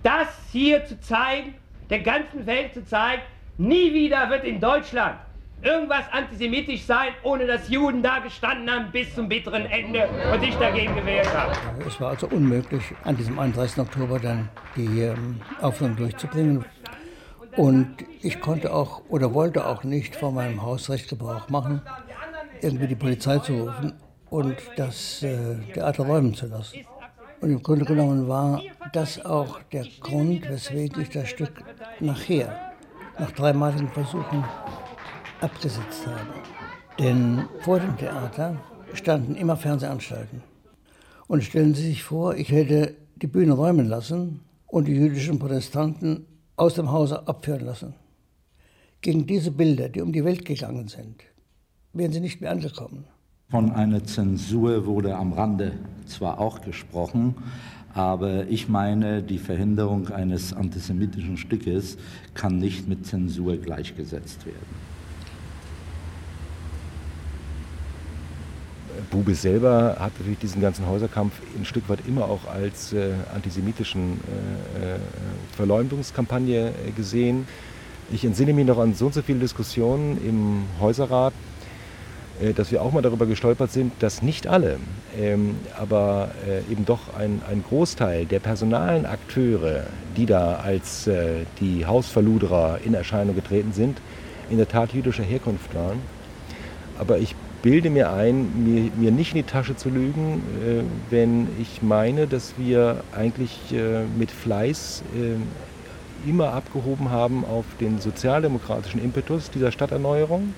das hier zu zeigen, der ganzen Welt zu zeigen, nie wieder wird in Deutschland irgendwas antisemitisch sein, ohne dass Juden da gestanden haben bis zum bitteren Ende und sich dagegen gewehrt haben. Es war also unmöglich, an diesem 31. Oktober dann die ähm, Aufführung durchzubringen. Und ich konnte auch oder wollte auch nicht von meinem Hausrecht Gebrauch machen, irgendwie die Polizei zu rufen und das äh, Theater räumen zu lassen. Und im Grunde genommen war das auch der Grund, weswegen ich das Stück nachher, nach dreimaligen Versuchen, abgesetzt habe. Denn vor dem Theater standen immer Fernsehanstalten. Und stellen Sie sich vor, ich hätte die Bühne räumen lassen und die jüdischen Protestanten aus dem Hause abführen lassen. Gegen diese Bilder, die um die Welt gegangen sind, wären sie nicht mehr angekommen. Von einer Zensur wurde am Rande zwar auch gesprochen, aber ich meine, die Verhinderung eines antisemitischen Stückes kann nicht mit Zensur gleichgesetzt werden. Bube selber hat natürlich diesen ganzen Häuserkampf ein Stück weit immer auch als äh, antisemitischen äh, äh Verleumdungskampagne äh, gesehen. Ich entsinne mich noch an so und so viele Diskussionen im Häuserrat, äh, dass wir auch mal darüber gestolpert sind, dass nicht alle, ähm, aber äh, eben doch ein, ein Großteil der personalen Akteure, die da als äh, die Hausverluderer in Erscheinung getreten sind, in der Tat jüdischer Herkunft waren. Aber ich bilde mir ein, mir, mir, nicht in die Tasche zu lügen, äh, wenn ich meine, dass wir eigentlich äh, mit Fleiß äh, immer abgehoben haben auf den sozialdemokratischen Impetus dieser Stadterneuerung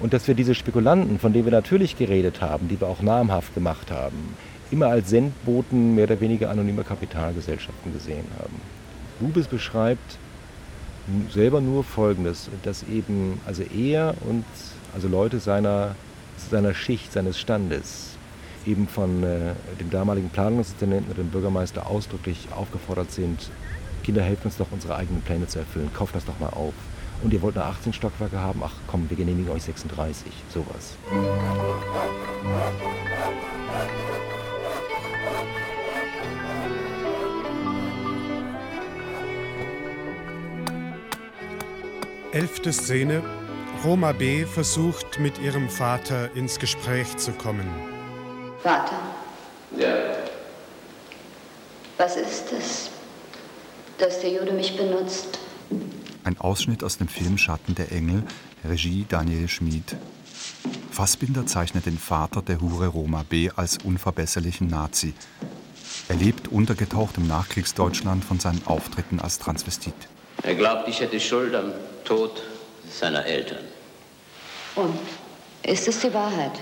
und dass wir diese Spekulanten, von denen wir natürlich geredet haben, die wir auch namhaft gemacht haben, immer als Sendboten mehr oder weniger anonymer Kapitalgesellschaften gesehen haben. Lubes beschreibt selber nur Folgendes, dass eben also er und also Leute seiner, seiner Schicht, seines Standes eben von äh, dem damaligen Planungsintendenten und dem Bürgermeister ausdrücklich aufgefordert sind, Kinder, helft uns doch, unsere eigenen Pläne zu erfüllen, kauft das doch mal auf. Und ihr wollt nur 18 Stockwerke haben, ach komm, wir genehmigen euch 36, sowas. 11. Szene. Roma B. versucht mit ihrem Vater ins Gespräch zu kommen. Vater? Ja. Was ist es, dass der Jude mich benutzt? Ein Ausschnitt aus dem Film Schatten der Engel, Regie Daniel Schmid. Fassbinder zeichnet den Vater der Hure Roma B. als unverbesserlichen Nazi. Er lebt untergetaucht im Nachkriegsdeutschland von seinen Auftritten als Transvestit. Er glaubt, ich hätte Schuld am Tod seiner Eltern. Und? Ist es die Wahrheit?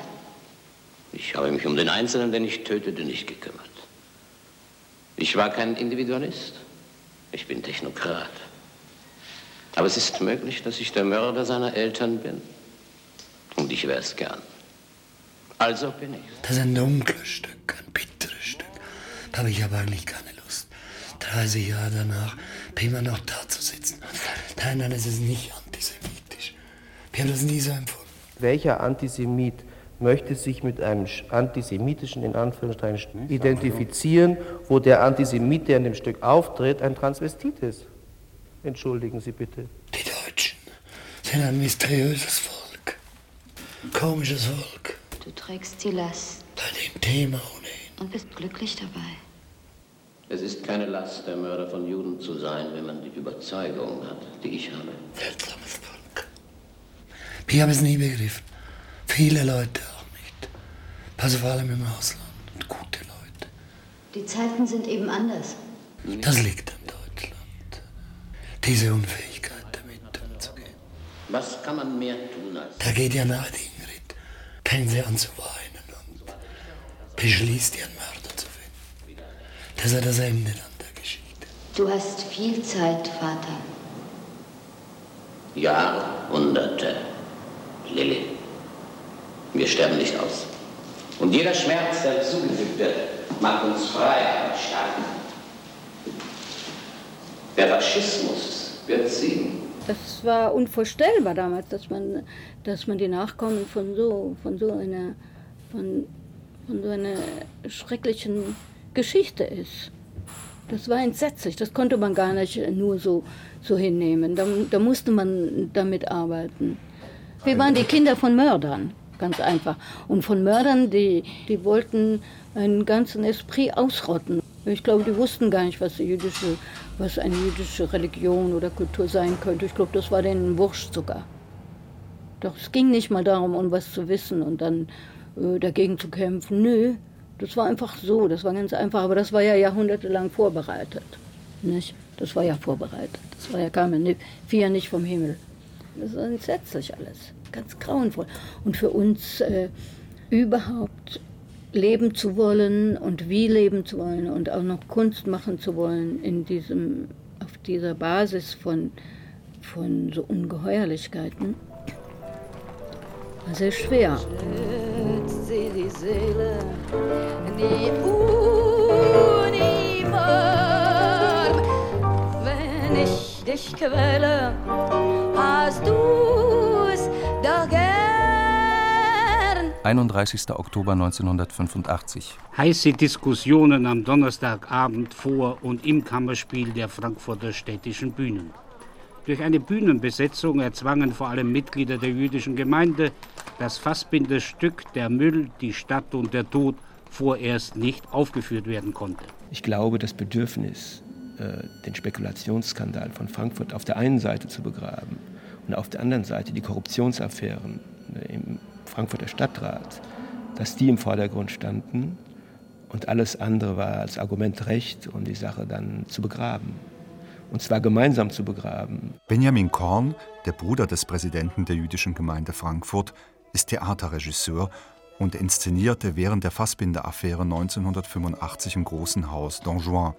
Ich habe mich um den Einzelnen, den ich tötete, nicht gekümmert. Ich war kein Individualist. Ich bin Technokrat. Aber es ist möglich, dass ich der Mörder seiner Eltern bin. Und ich wäre es gern. Also bin ich. Das ist ein dunkles Stück, ein bitteres Stück. Da habe ich aber eigentlich keine Lust. 30 Jahre danach immer noch da zu sitzen. Nein, nein, es ist nicht antisemitisch. Wir haben das nie so empfunden. Welcher Antisemit möchte sich mit einem antisemitischen, in Anführungszeichen, identifizieren, wo der Antisemit, der in dem Stück auftritt, ein Transvestit ist? Entschuldigen Sie bitte. Die Deutschen sind ein mysteriöses Volk. Komisches Volk. Du trägst die Last. Bei dem Thema ohnehin. Und bist glücklich dabei. Es ist keine Last, der Mörder von Juden zu sein, wenn man die Überzeugung hat, die ich habe. Wir haben es nie begriffen. Viele Leute auch nicht. Also vor allem im Ausland. Und gute Leute. Die Zeiten sind eben anders. Das liegt an Deutschland. Diese Unfähigkeit, damit umzugehen. Was kann man mehr tun als... Da geht ja die Ingrid. Fängt sie an zu weinen und beschließt ihren Mörder. Das ist das Ende dann der Geschichte. Du hast viel Zeit, Vater. Jahrhunderte, Lilly. Wir sterben nicht aus. Und jeder Schmerz, der zugefügt wird, macht uns frei und stark. Der Faschismus wird siegen. Das war unvorstellbar damals, dass man, dass man die Nachkommen von so, von so einer, von, von so einer schrecklichen Geschichte ist. Das war entsetzlich, das konnte man gar nicht nur so, so hinnehmen. Da, da musste man damit arbeiten. Wir waren die Kinder von Mördern, ganz einfach. Und von Mördern, die, die wollten einen ganzen Esprit ausrotten. Ich glaube, die wussten gar nicht, was, jüdische, was eine jüdische Religion oder Kultur sein könnte. Ich glaube, das war denen wurscht sogar. Doch es ging nicht mal darum, um was zu wissen und dann äh, dagegen zu kämpfen. Nö, das war einfach so, das war ganz einfach, aber das war ja jahrhundertelang vorbereitet. Nicht? Das war ja vorbereitet. Das war ja, kam ja nicht, fiel ja nicht vom Himmel. Das ist entsetzlich alles, ganz grauenvoll. Und für uns äh, überhaupt leben zu wollen und wie leben zu wollen und auch noch Kunst machen zu wollen in diesem, auf dieser Basis von, von so Ungeheuerlichkeiten, war sehr schwer. Sie die Seele, die Uniform. Quäle, hast du's doch gern. 31. Oktober 1985. Heiße Diskussionen am Donnerstagabend vor und im Kammerspiel der Frankfurter Städtischen Bühnen. Durch eine Bühnenbesetzung erzwangen vor allem Mitglieder der jüdischen Gemeinde das Fassbinderstück Der Müll, die Stadt und der Tod vorerst nicht aufgeführt werden konnte. Ich glaube, das Bedürfnis, den Spekulationsskandal von Frankfurt auf der einen Seite zu begraben und auf der anderen Seite die Korruptionsaffären äh, im Frankfurter Stadtrat, dass die im Vordergrund standen und alles andere war als Argument recht und die Sache dann zu begraben. Und zwar gemeinsam zu begraben. Benjamin Korn, der Bruder des Präsidenten der jüdischen Gemeinde Frankfurt, ist Theaterregisseur und inszenierte während der Fassbinder-Affäre 1985 im Großen Haus Don Juan.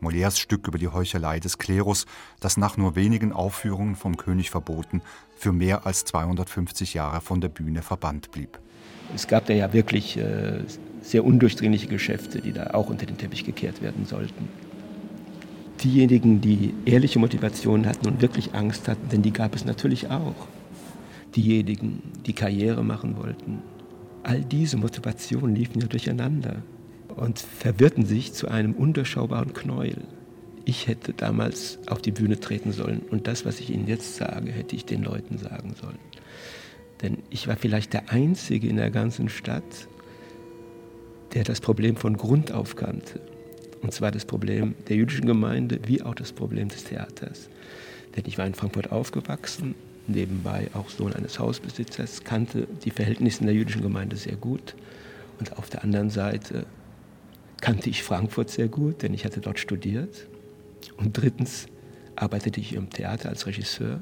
Molières Stück über die Heuchelei des Klerus, das nach nur wenigen Aufführungen vom König verboten, für mehr als 250 Jahre von der Bühne verbannt blieb. Es gab da ja wirklich äh, sehr undurchdringliche Geschäfte, die da auch unter den Teppich gekehrt werden sollten. Diejenigen, die ehrliche Motivation hatten und wirklich Angst hatten, denn die gab es natürlich auch. Diejenigen, die Karriere machen wollten. All diese Motivationen liefen ja durcheinander und verwirrten sich zu einem undurchschaubaren Knäuel. Ich hätte damals auf die Bühne treten sollen und das, was ich Ihnen jetzt sage, hätte ich den Leuten sagen sollen. Denn ich war vielleicht der Einzige in der ganzen Stadt, der das Problem von Grund auf kannte. Und zwar das Problem der jüdischen Gemeinde wie auch das Problem des Theaters. Denn ich war in Frankfurt aufgewachsen, nebenbei auch Sohn eines Hausbesitzers, kannte die Verhältnisse in der jüdischen Gemeinde sehr gut. Und auf der anderen Seite kannte ich Frankfurt sehr gut, denn ich hatte dort studiert. Und drittens arbeitete ich im Theater als Regisseur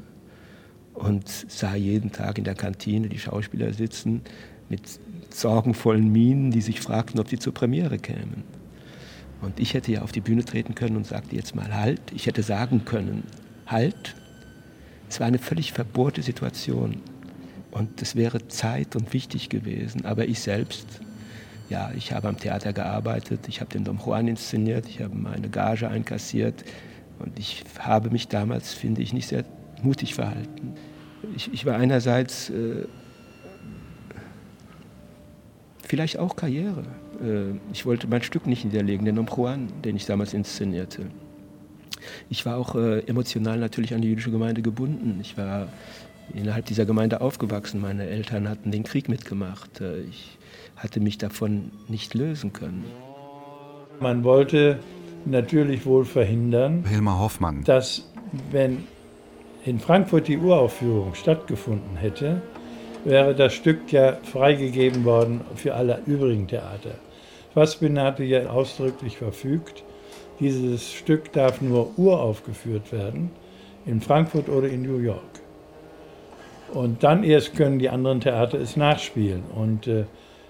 und sah jeden Tag in der Kantine die Schauspieler sitzen mit sorgenvollen Mienen, die sich fragten, ob sie zur Premiere kämen. Und ich hätte ja auf die Bühne treten können und sagte jetzt mal Halt. Ich hätte sagen können, Halt. Es war eine völlig verbohrte Situation. Und es wäre Zeit und wichtig gewesen. Aber ich selbst, ja, ich habe am Theater gearbeitet, ich habe den Don Juan inszeniert, ich habe meine Gage einkassiert. Und ich habe mich damals, finde ich, nicht sehr mutig verhalten. Ich, ich war einerseits äh, vielleicht auch Karriere. Äh, ich wollte mein Stück nicht niederlegen, den Nom Juan, den ich damals inszenierte. Ich war auch äh, emotional natürlich an die jüdische Gemeinde gebunden. Ich war innerhalb dieser Gemeinde aufgewachsen. Meine Eltern hatten den Krieg mitgemacht. Äh, ich hatte mich davon nicht lösen können. Man wollte natürlich wohl verhindern, Hilmar Hoffmann. dass wenn in Frankfurt die Uraufführung stattgefunden hätte, wäre das Stück ja freigegeben worden für alle übrigen Theater. Fassbinder hatte ja ausdrücklich verfügt, dieses Stück darf nur uraufgeführt werden, in Frankfurt oder in New York. Und dann erst können die anderen Theater es nachspielen. Und äh,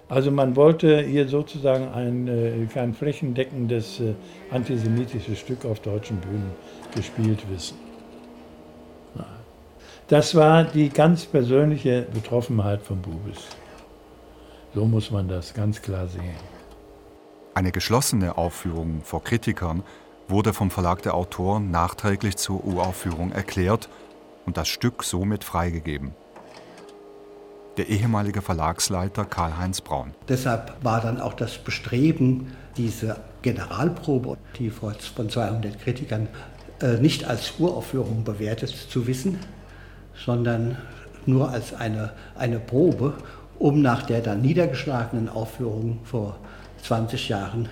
also man wollte hier sozusagen ein, äh, kein flächendeckendes äh, antisemitisches Stück auf deutschen Bühnen gespielt wissen. Das war die ganz persönliche Betroffenheit von Bubis. So muss man das ganz klar sehen. Eine geschlossene Aufführung vor Kritikern wurde vom Verlag der Autoren nachträglich zur Uraufführung erklärt und das Stück somit freigegeben. Der ehemalige Verlagsleiter Karl-Heinz Braun. Deshalb war dann auch das Bestreben, diese Generalprobe, die von 200 Kritikern äh, nicht als Uraufführung bewertet zu wissen, sondern nur als eine, eine Probe, um nach der dann niedergeschlagenen Aufführung vor 20 Jahren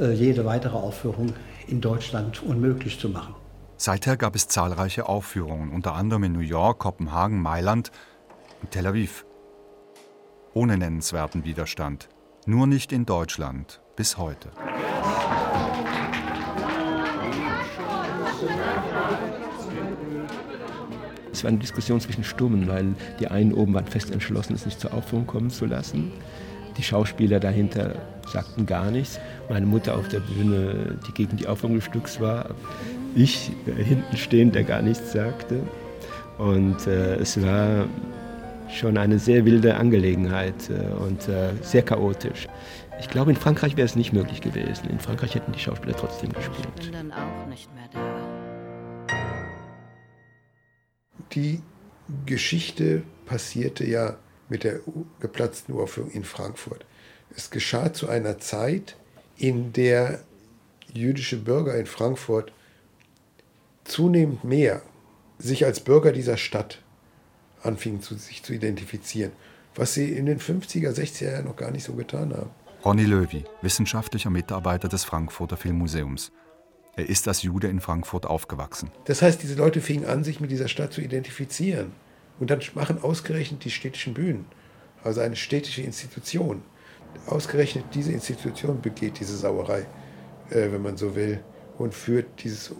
äh, jede weitere Aufführung in Deutschland unmöglich zu machen. Seither gab es zahlreiche Aufführungen, unter anderem in New York, Kopenhagen, Mailand und Tel Aviv. Ohne nennenswerten Widerstand. Nur nicht in Deutschland bis heute. Es war eine Diskussion zwischen Stummen, weil die einen oben waren fest entschlossen, es nicht zur Aufführung kommen zu lassen. Die Schauspieler dahinter sagten gar nichts. Meine Mutter auf der Bühne, die gegen die Aufführung des Stücks war. Ich äh, hinten stehend, der gar nichts sagte. Und äh, es war schon eine sehr wilde Angelegenheit äh, und äh, sehr chaotisch. Ich glaube, in Frankreich wäre es nicht möglich gewesen. In Frankreich hätten die Schauspieler trotzdem gespielt. Ich bin dann auch nicht mehr da. Die Geschichte passierte ja mit der geplatzten Uraufführung in Frankfurt. Es geschah zu einer Zeit, in der jüdische Bürger in Frankfurt zunehmend mehr sich als Bürger dieser Stadt anfingen, zu, sich zu identifizieren, was sie in den 50er, 60er Jahren noch gar nicht so getan haben. Ronny Löwy, wissenschaftlicher Mitarbeiter des Frankfurter Filmmuseums. Er ist als Jude in Frankfurt aufgewachsen. Das heißt, diese Leute fingen an, sich mit dieser Stadt zu identifizieren. Und dann machen ausgerechnet die städtischen Bühnen also eine städtische Institution. Ausgerechnet diese Institution begeht diese Sauerei, äh, wenn man so will, und führt dieses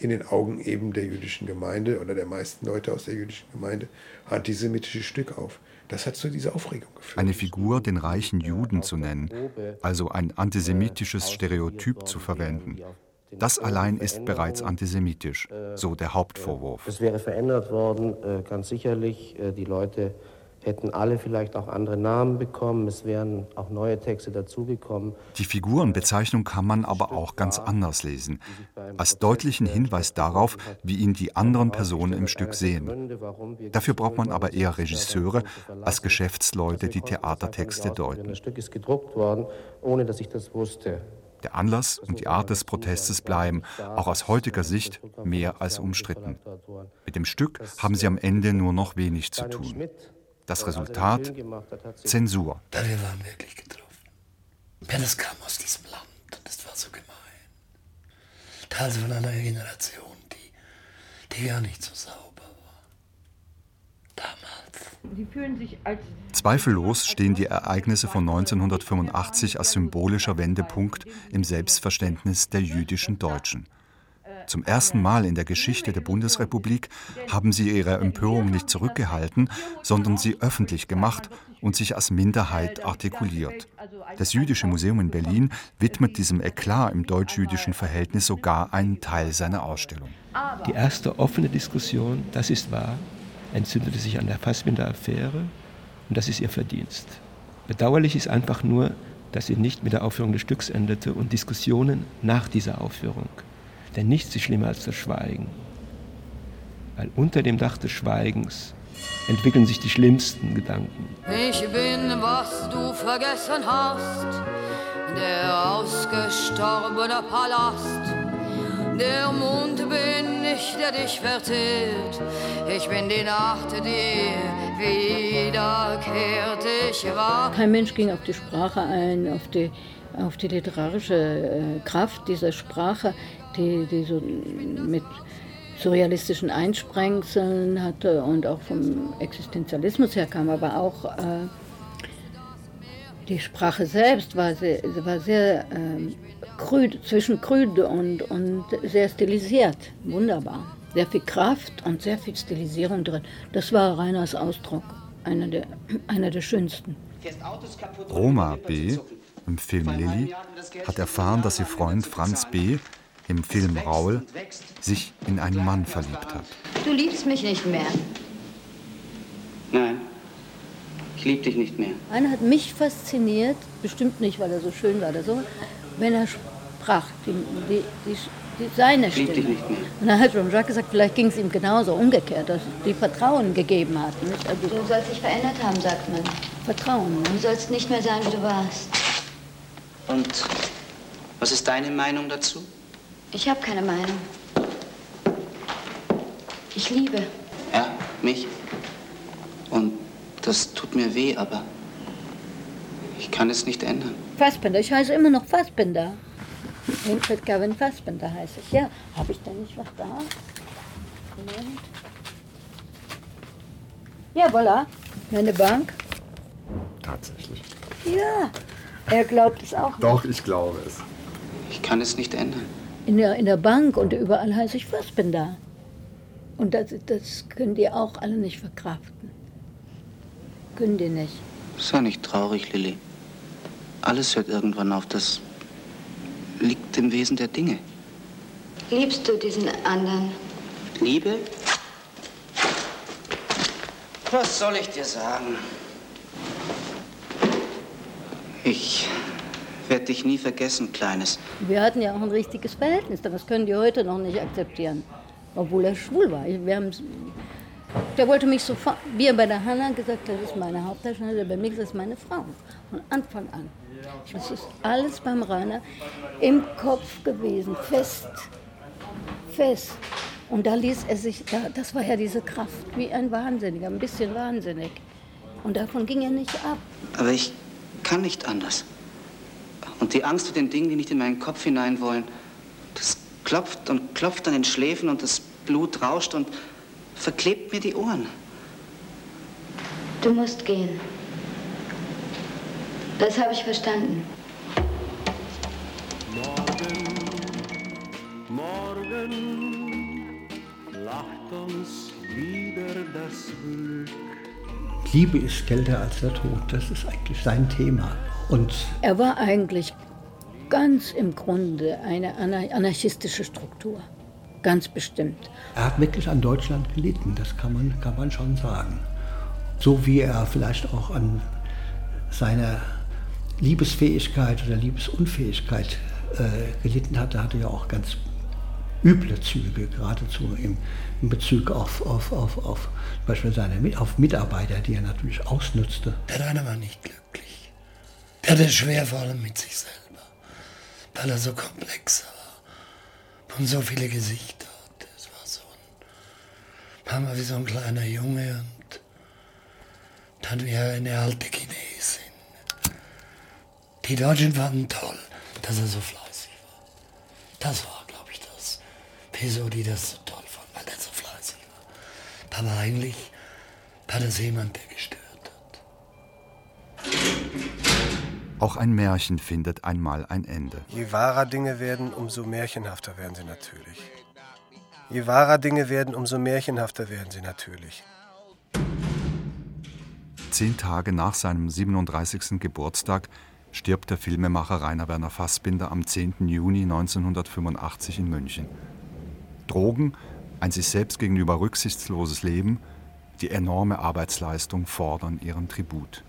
in den Augen eben der jüdischen Gemeinde oder der meisten Leute aus der jüdischen Gemeinde antisemitische Stück auf. Das hat zu dieser Aufregung geführt. Eine Figur den reichen Juden zu nennen, also ein antisemitisches Stereotyp zu verwenden. Das allein ist bereits antisemitisch, so der Hauptvorwurf. Es wäre verändert worden, äh, ganz sicherlich. Äh, die Leute hätten alle vielleicht auch andere Namen bekommen. Es wären auch neue Texte dazugekommen. Die Figurenbezeichnung kann man aber auch ganz anders lesen, als deutlichen Hinweis darauf, wie ihn die anderen Personen im Stück sehen. Dafür braucht man aber eher Regisseure als Geschäftsleute, die Theatertexte deuten. Das Stück ist gedruckt worden, ohne dass ich das wusste. Der Anlass und die Art des Protestes bleiben, auch aus heutiger Sicht, mehr als umstritten. Mit dem Stück haben sie am Ende nur noch wenig zu tun. Das Resultat? Zensur. Da wir waren wirklich getroffen. Denn es kam aus diesem Land und es war so gemein. Teils von einer Generation, die, die gar nicht so sauber war. Damals. Sie fühlen sich als Zweifellos stehen die Ereignisse von 1985 als symbolischer Wendepunkt im Selbstverständnis der jüdischen Deutschen. Zum ersten Mal in der Geschichte der Bundesrepublik haben sie ihre Empörung nicht zurückgehalten, sondern sie öffentlich gemacht und sich als Minderheit artikuliert. Das Jüdische Museum in Berlin widmet diesem Eklat im deutsch-jüdischen Verhältnis sogar einen Teil seiner Ausstellung. Die erste offene Diskussion, das ist wahr, entzündete sich an der Fassbinder-Affäre und das ist ihr Verdienst. Bedauerlich ist einfach nur, dass sie nicht mit der Aufführung des Stücks endete und Diskussionen nach dieser Aufführung. Denn nichts ist schlimmer als das Schweigen. Weil unter dem Dach des Schweigens entwickeln sich die schlimmsten Gedanken. Ich bin, was du vergessen hast, der ausgestorbene Palast. Der Mond bin ich, der dich verzehrt. Ich bin die Nacht, die wiederkehrt. Ich war. Kein Mensch ging auf die Sprache ein, auf die, auf die literarische äh, Kraft dieser Sprache, die, die so mit surrealistischen Einsprengseln hatte und auch vom Existenzialismus her kam, aber auch äh, die Sprache selbst war sehr, war sehr äh, krüd, zwischen krüde und, und sehr stilisiert. Wunderbar. Sehr viel Kraft und sehr viel Stilisierung drin. Das war Reiners Ausdruck, einer der, einer der schönsten. Roma B. im Film Lilly hat erfahren, dass ihr Freund Franz B. im Film Raul sich in einen Mann verliebt hat. Du liebst mich nicht mehr. Nein, ich liebe dich nicht mehr. Einer hat mich fasziniert, bestimmt nicht, weil er so schön war oder so, wenn er sprach, die, die, die, die seine Ich liebe Stimme. dich nicht mehr. Und dann hat Jean-Jacques gesagt, vielleicht ging es ihm genauso umgekehrt, dass die Vertrauen gegeben hat. Nicht? Also Du sollst dich verändert haben, sagt man. Vertrauen. Du sollst nicht mehr sein, wie du warst. Und was ist deine Meinung dazu? Ich habe keine Meinung. Ich liebe. Ja, mich. Und das tut mir weh, aber ich kann es nicht ändern. Fassbinder, ich heiße immer noch Fassbinder. Winfried Gavin Fassbinder heiße ich. Ja, habe ich da nicht was da? Moment. Ja, voilà. Meine Bank. Tatsächlich. Ja, er glaubt es auch. Doch, ich glaube es. Ich kann es nicht ändern. In der, in der Bank und überall heiße ich Fassbinder. Und das, das können die auch alle nicht verkraften. Können die nicht. Sei nicht traurig, Lilly. Alles hört irgendwann auf. Das liegt im Wesen der Dinge. Liebst du diesen anderen? Liebe? Was soll ich dir sagen? Ich werde dich nie vergessen, Kleines. Wir hatten ja auch ein richtiges Verhältnis, das können die heute noch nicht akzeptieren. Obwohl er schwul war. Wir haben, der wollte mich sofort, wie er bei der Hanna gesagt das ist meine Hauptdarstellerin, er bei mir das ist meine Frau. Von Anfang an. Das ist alles beim Rainer im Kopf gewesen, fest, fest. Und da ließ er sich, da, das war ja diese Kraft, wie ein Wahnsinniger, ein bisschen wahnsinnig. Und davon ging er nicht ab. Aber ich kann nicht anders. Und die Angst vor den Dingen, die nicht in meinen Kopf hinein wollen, das klopft und klopft an den Schläfen und das Blut rauscht und verklebt mir die Ohren. Du musst gehen. Das habe ich verstanden. Morgen lacht uns wieder das Glück. Liebe ist kälter als der Tod. Das ist eigentlich sein Thema. Und er war eigentlich ganz im Grunde eine anarchistische Struktur. Ganz bestimmt. Er hat wirklich an Deutschland gelitten, das kann man, kann man schon sagen. So wie er vielleicht auch an seiner Liebesfähigkeit oder Liebesunfähigkeit äh, gelitten hatte, hatte er auch ganz üble Züge, geradezu im, in Bezug auf, auf, auf, auf zum Beispiel seine auf Mitarbeiter, die er natürlich ausnutzte. Der Rainer war nicht glücklich. Der hatte schwer vor allem mit sich selber, weil er so komplex war und so viele Gesichter hatte. Es war so ein, war wie so ein kleiner Junge und dann wie eine alte Chinesin. Die Deutschen fanden toll, dass er so fleißig war. Das war wieso die das so toll fanden, weil er so fleißig war. Aber eigentlich war das jemand, der gestört hat. Auch ein Märchen findet einmal ein Ende. Je wahrer Dinge werden, umso märchenhafter werden sie natürlich. Je wahrer Dinge werden, umso märchenhafter werden sie natürlich. Zehn Tage nach seinem 37. Geburtstag stirbt der Filmemacher Rainer Werner Fassbinder am 10. Juni 1985 in München. Drogen, ein sich selbst gegenüber rücksichtsloses Leben, die enorme Arbeitsleistung fordern ihren Tribut.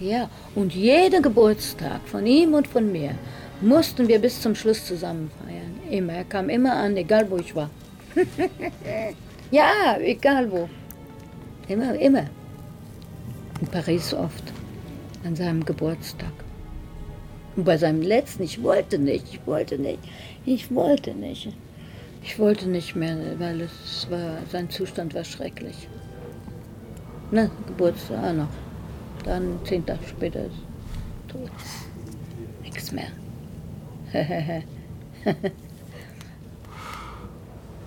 Ja, und jeden Geburtstag von ihm und von mir mussten wir bis zum Schluss zusammen feiern. Immer. Er kam immer an, egal wo ich war. ja, egal wo. Immer, immer. In Paris oft. An seinem Geburtstag. Und bei seinem letzten, ich wollte nicht, ich wollte nicht, ich wollte nicht. Ich wollte nicht mehr, weil es war, sein Zustand war schrecklich. Ne, Geburtstag auch noch. Dann zehn Tage später tot. Nichts mehr.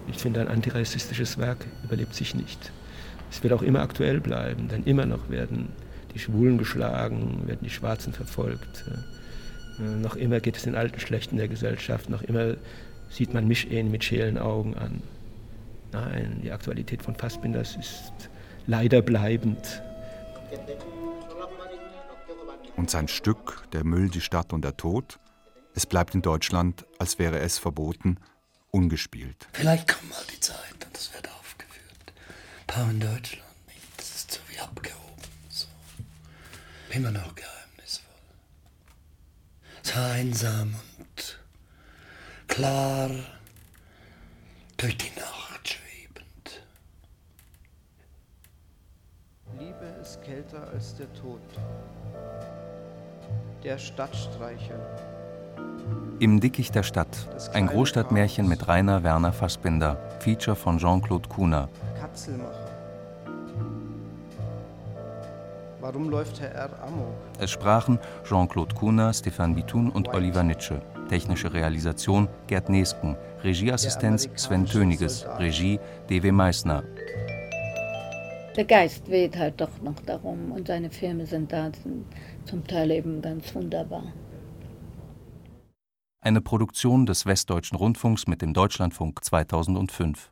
ich finde, ein antirassistisches Werk überlebt sich nicht. Es wird auch immer aktuell bleiben, denn immer noch werden die Schwulen geschlagen, werden die Schwarzen verfolgt. Äh, noch immer geht es den alten Schlechten der Gesellschaft, noch immer sieht man Mischehen mit schälen Augen an. Nein, die Aktualität von Fassbinders ist leider bleibend. Und sein Stück, Der Müll, die Stadt und der Tod, es bleibt in Deutschland, als wäre es verboten, ungespielt. Vielleicht kommt mal die Zeit und es wird aufgeführt. Paar in Deutschland. Das ist so wie abgehoben. So. Immer noch geil so einsam und klar durch die Nacht Liebe ist kälter als der Tod. Der Stadtstreicher. Im Dickicht der Stadt, ein Großstadtmärchen mit Rainer Werner Fassbinder, Feature von Jean-Claude Kuhner. Katzelmacher. Warum läuft Herr R. Amok? Es sprachen Jean-Claude Kuhner, Stefan Bitun und Oliver Nitsche. Technische Realisation Gerd Nesken. Regieassistenz Sven Töniges. Regie D.W. Meissner. Der Geist weht halt doch noch darum und seine Filme sind da sind zum Teil eben ganz wunderbar. Eine Produktion des Westdeutschen Rundfunks mit dem Deutschlandfunk 2005.